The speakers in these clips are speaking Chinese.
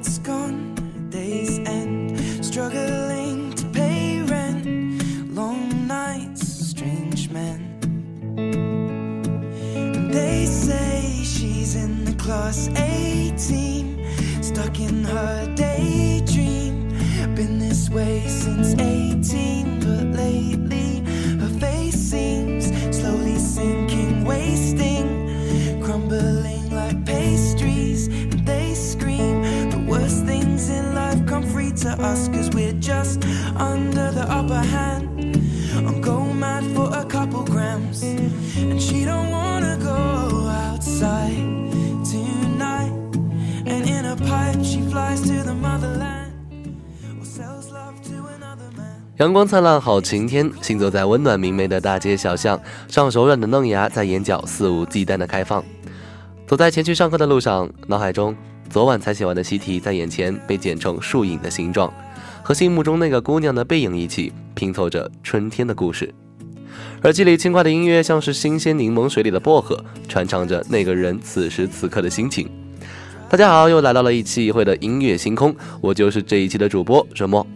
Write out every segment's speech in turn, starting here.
It's gone, days end, struggling to pay rent, long nights, strange men. And they say she's in the class 18, stuck in her daydream, been this way since 18. 阳光灿烂，好晴天。行走在温暖明媚的大街小巷，上柔软的嫩芽在眼角肆无忌惮的开放。走在前去上课的路上，脑海中昨晚才写完的习题在眼前被剪成树影的形状，和心目中那个姑娘的背影一起拼凑着春天的故事。耳机里轻快的音乐像是新鲜柠檬水里的薄荷，传唱着那个人此时此刻的心情。大家好，又来到了一期一会的音乐星空，我就是这一期的主播热墨。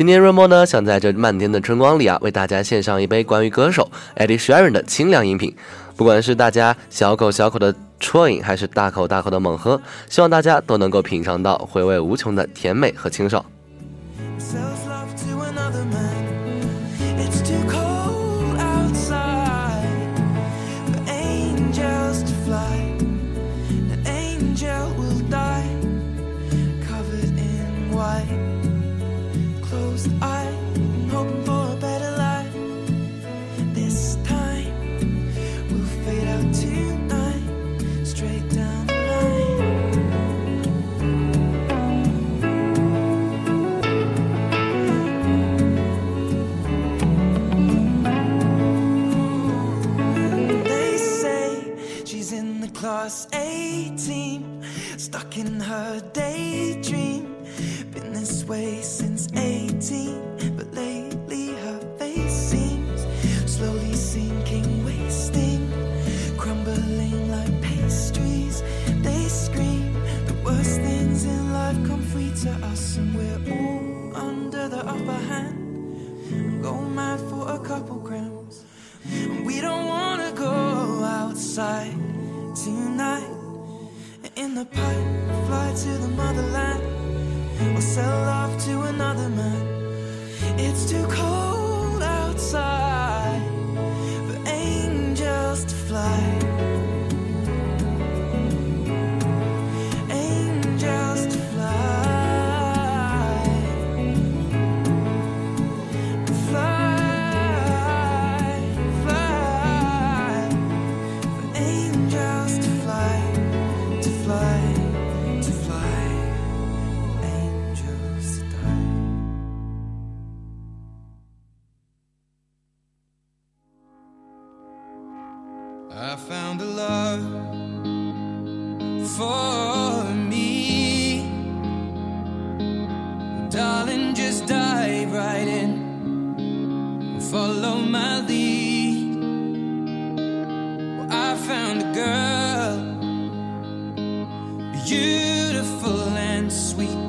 今天润墨呢，想在这漫天的春光里啊，为大家献上一杯关于歌手 Eddie Sharon 的清凉饮品。不管是大家小口小口的啜饮，还是大口大口的猛喝，希望大家都能够品尝到回味无穷的甜美和清爽。Fly to the motherland, or sell off to another man. It's too cold outside found a love for me. Darling, just dive right in. And follow my lead. Well, I found a girl, beautiful and sweet.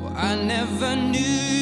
Well, I never knew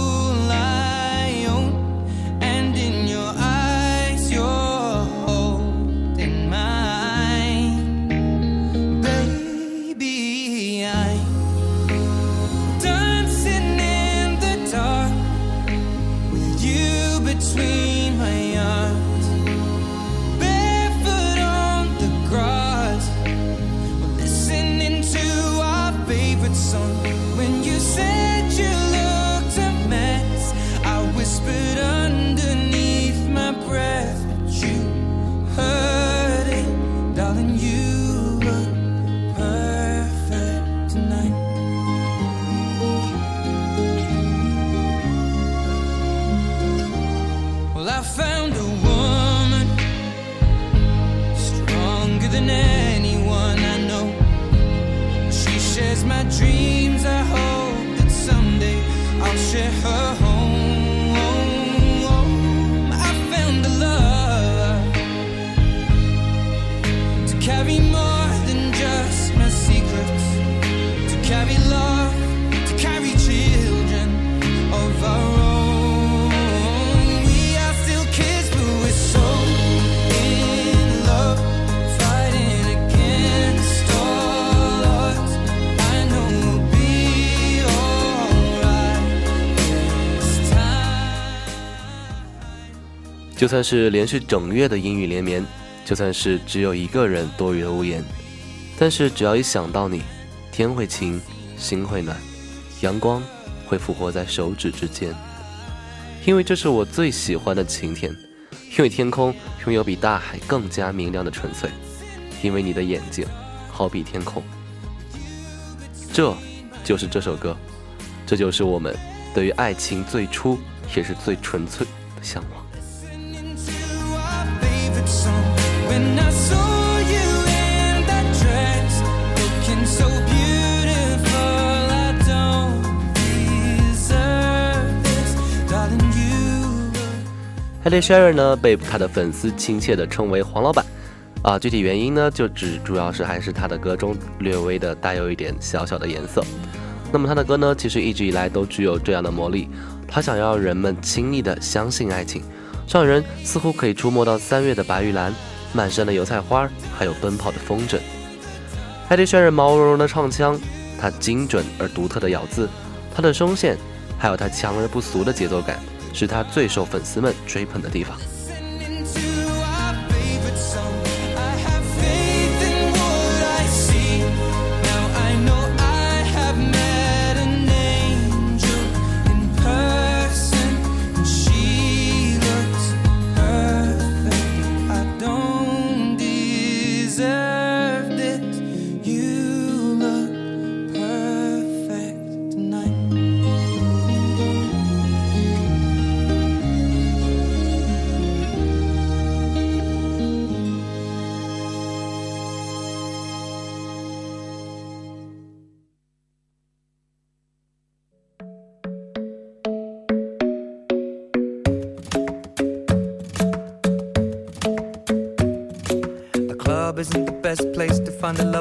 就算是连续整月的阴雨连绵，就算是只有一个人多余的屋檐，但是只要一想到你，天会晴，心会暖，阳光会复活在手指之间。因为这是我最喜欢的晴天，因为天空拥有比大海更加明亮的纯粹，因为你的眼睛好比天空。这就是这首歌，这就是我们对于爱情最初也是最纯粹的向往。Ed Sheeran 呢被他的粉丝亲切地称为黄老板，啊，具体原因呢就只主要是还是他的歌中略微的带有一点小小的颜色。那么他的歌呢，其实一直以来都具有这样的魔力，他想要人们轻易的相信爱情，上人似乎可以触摸到三月的白玉兰、满山的油菜花，还有奔跑的风筝。艾迪渲染毛茸茸的唱腔，他精准而独特的咬字，他的声线，还有他强而不俗的节奏感，是他最受粉丝们追捧的地方。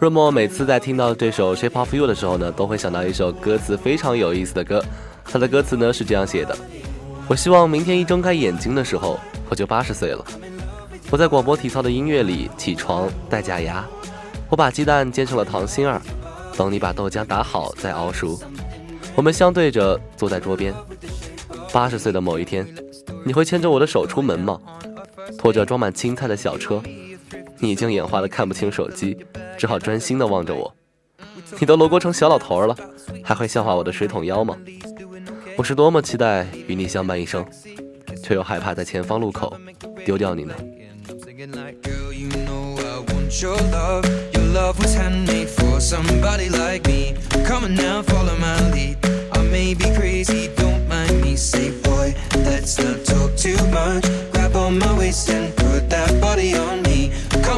New. 润墨每次在听到这首《Shape of You》的时候呢，都会想到一首歌词非常有意思的歌。它的歌词呢是这样写的：我希望明天一睁开眼睛的时候，我就八十岁了。我在广播体操的音乐里起床戴假牙，我把鸡蛋煎成了糖心儿，等你把豆浆打好再熬熟。我们相对着坐在桌边。八十岁的某一天，你会牵着我的手出门吗？拖着装满青菜的小车，你已经眼花的看不清手机，只好专心的望着我。你都罗锅成小老头了，还会笑话我的水桶腰吗？我是多么期待与你相伴一生，却又害怕在前方路口丢掉你呢。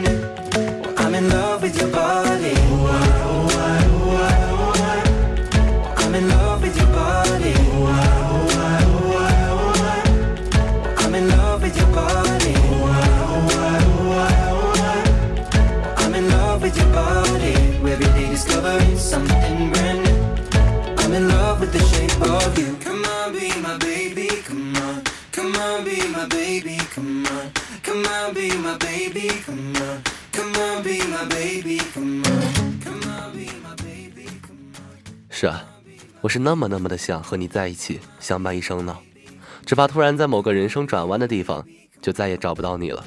new. My baby, come on. Come on, be my baby, come on. Come on, be my baby, come on. Come on, be my baby, come on. 是啊，我是那么那么的想和你在一起，相伴一生呢，只怕突然在某个人生转弯的地方，就再也找不到你了。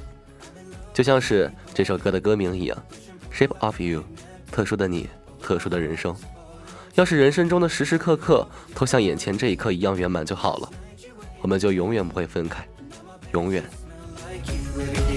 就像是这首歌的歌名一样，《Shape of You》，特殊的你，特殊的人生。要是人生中的时时刻刻都像眼前这一刻一样圆满就好了，我们就永远不会分开，永远。like you every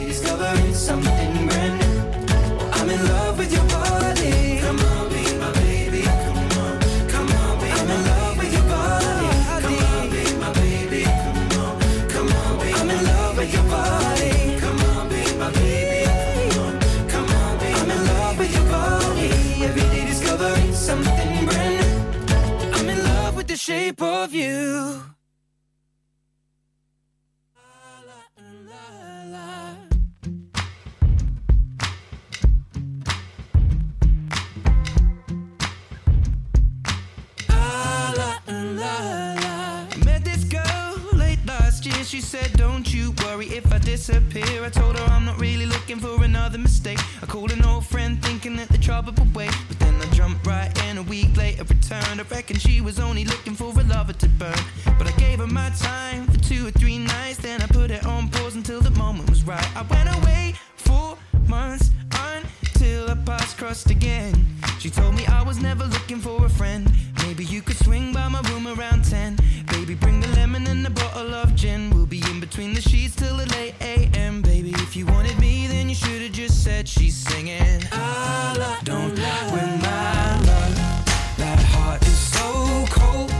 until our paths crossed again. She told me I was never looking for a friend. Maybe you could swing by my room around 10. Baby, bring the lemon and a bottle of gin. We'll be in between the sheets till the late AM. Baby, if you wanted me, then you should have just said she's singing. I don't with my love. That heart is so cold.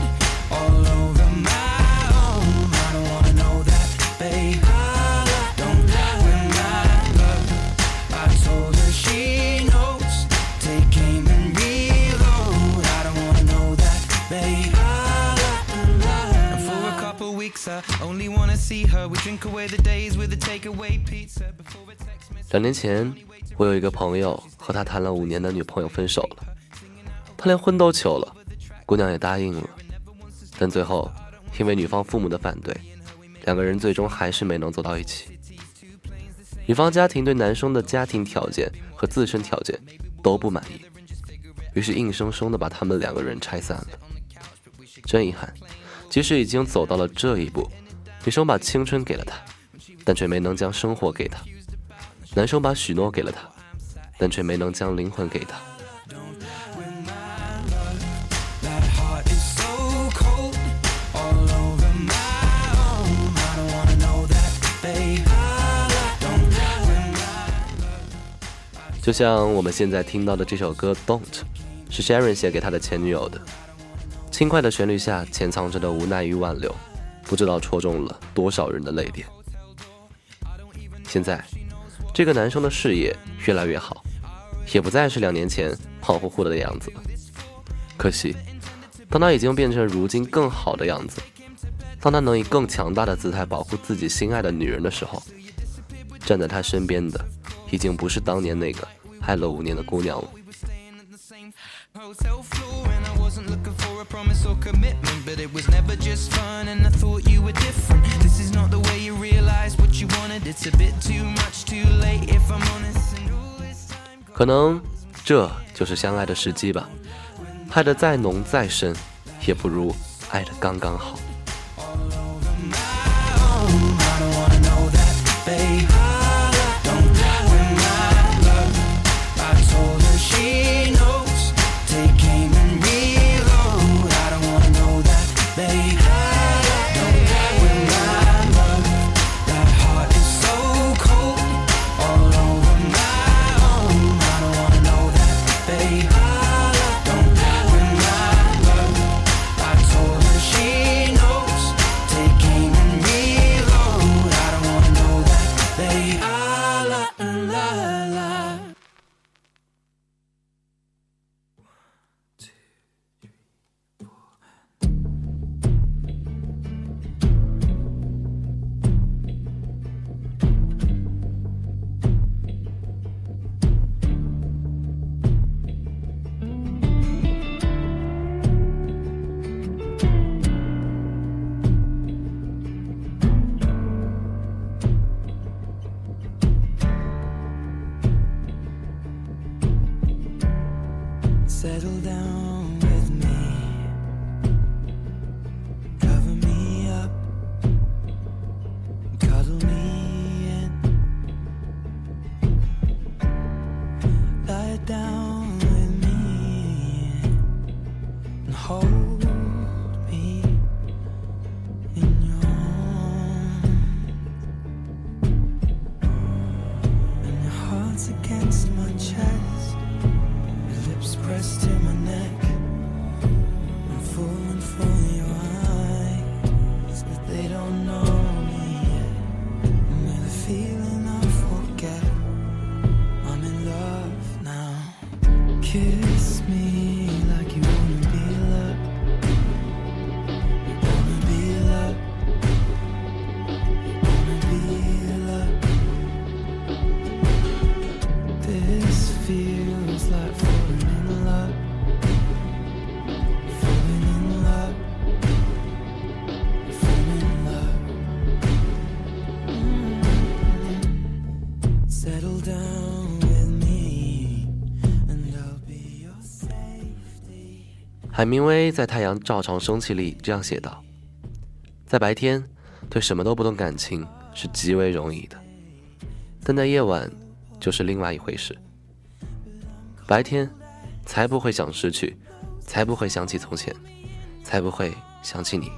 两年前，我有一个朋友和他谈了五年的女朋友分手了，他连婚都求了，姑娘也答应了，但最后因为女方父母的反对，两个人最终还是没能走到一起。女方家庭对男生的家庭条件和自身条件都不满意，于是硬生生的把他们两个人拆散了。真遗憾，即使已经走到了这一步，女生把青春给了他，但却没能将生活给他；男生把许诺给了他，但却没能将灵魂给他。就像我们现在听到的这首歌，don't 是 Sharon 写给他的前女友的。轻快的旋律下潜藏着的无奈与挽留，不知道戳中了多少人的泪点。现在，这个男生的事业越来越好，也不再是两年前胖乎乎的样子。可惜，当他已经变成如今更好的样子，当他能以更强大的姿态保护自己心爱的女人的时候，站在他身边的已经不是当年那个爱了五年的姑娘了。Or commitment but it was never just fun and I thought you were different this is not the way you realize what you wanted it's a bit too much too late if I'm honest and all this time 可能这就是相爱的时机吧。爱的再浓再深，也不如爱的刚刚好。海明威在《太阳照常升起》里这样写道：“在白天，对什么都不动感情是极为容易的，但在夜晚，就是另外一回事。白天，才不会想失去，才不会想起从前，才不会想起你。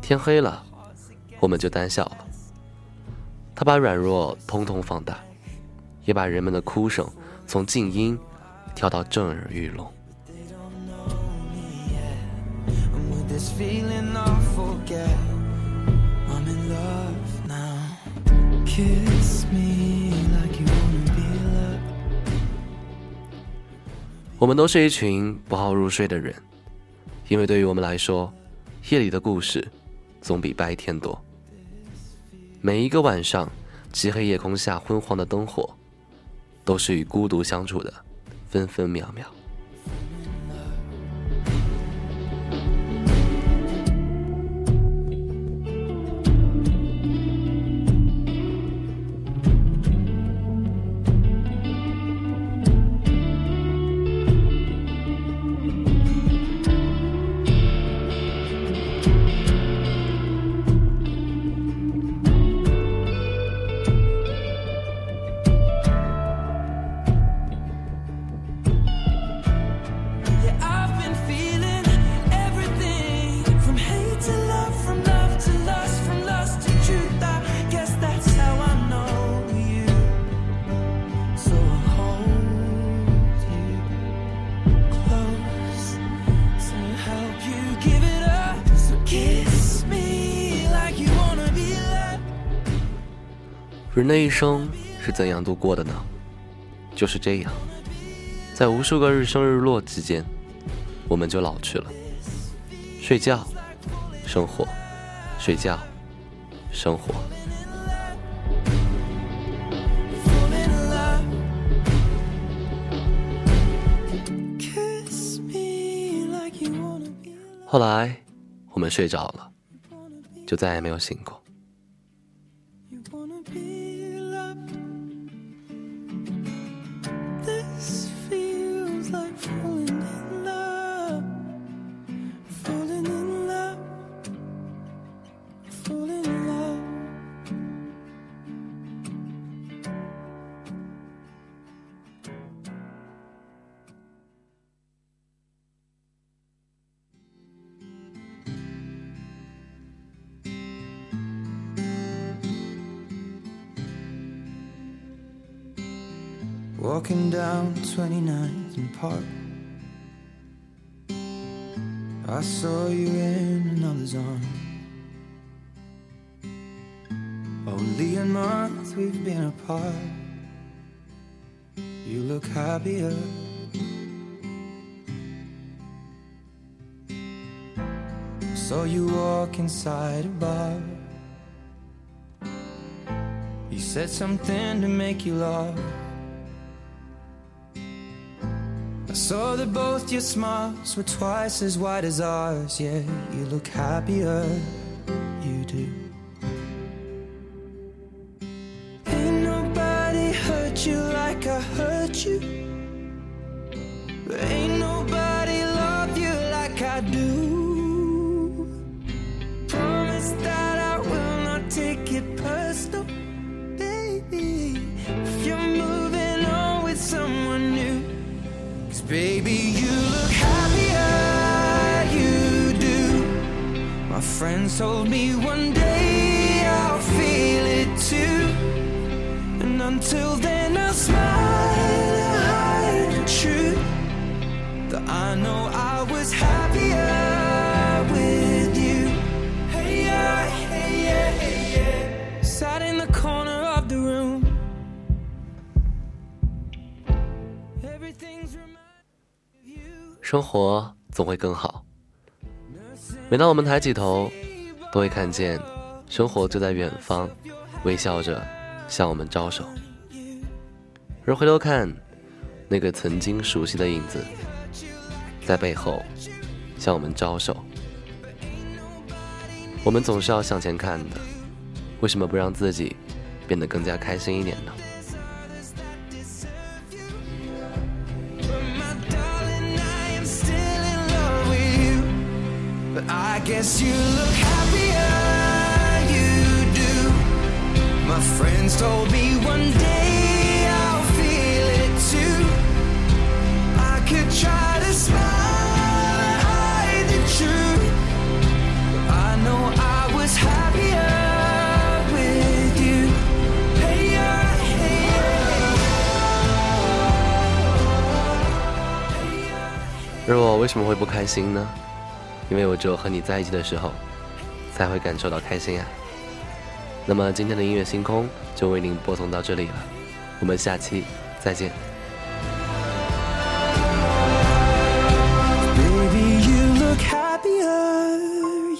天黑了，我们就胆小了。他把软弱通通放大，也把人们的哭声从静音调到震耳欲聋。” Feeling I forget I'm in love now Kiss me like you wanna be loved 我们都是一群不好入睡的人，因为对于我们来说，夜里的故事总比白天多。每一个晚上，漆黑夜空下昏黄的灯火，都是与孤独相处的分分秒秒。人的一生是怎样度过的呢？就是这样，在无数个日升日落之间，我们就老去了。睡觉，生活，睡觉，生活。后来，我们睡着了，就再也没有醒过。be loved. Walking down 29th and Park. I saw you in another's arms. Only a month we've been apart. You look happier. Saw you walk inside a bar. You said something to make you laugh. Saw that both your smiles were twice as wide as ours. Yeah, you look happier, you do. Baby, you look happier, you do. My friends told me one day I'll feel it too. And until then, I'll smile and hide the truth. That I know I was happier 生活总会更好。每当我们抬起头，都会看见生活就在远方，微笑着向我们招手。而回头看，那个曾经熟悉的影子，在背后向我们招手。我们总是要向前看的，为什么不让自己变得更加开心一点呢？guess you look happier, you do. My friends told me one day I'll feel it too. I could try to smile and hide the truth. But I know I was happier with you. Hey, yeah, hey, yeah. 而我为什么会不开心呢？ 因为我只有和你在一起的时候，才会感受到开心啊。那么今天的音乐星空就为您播送到这里了，我们下期再见。Baby, you look happier,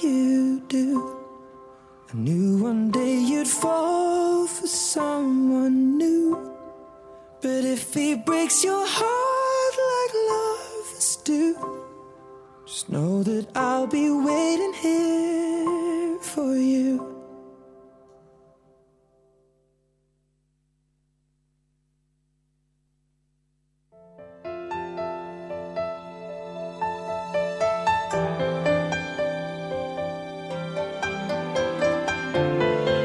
you do. I Just know that I'll be waiting here.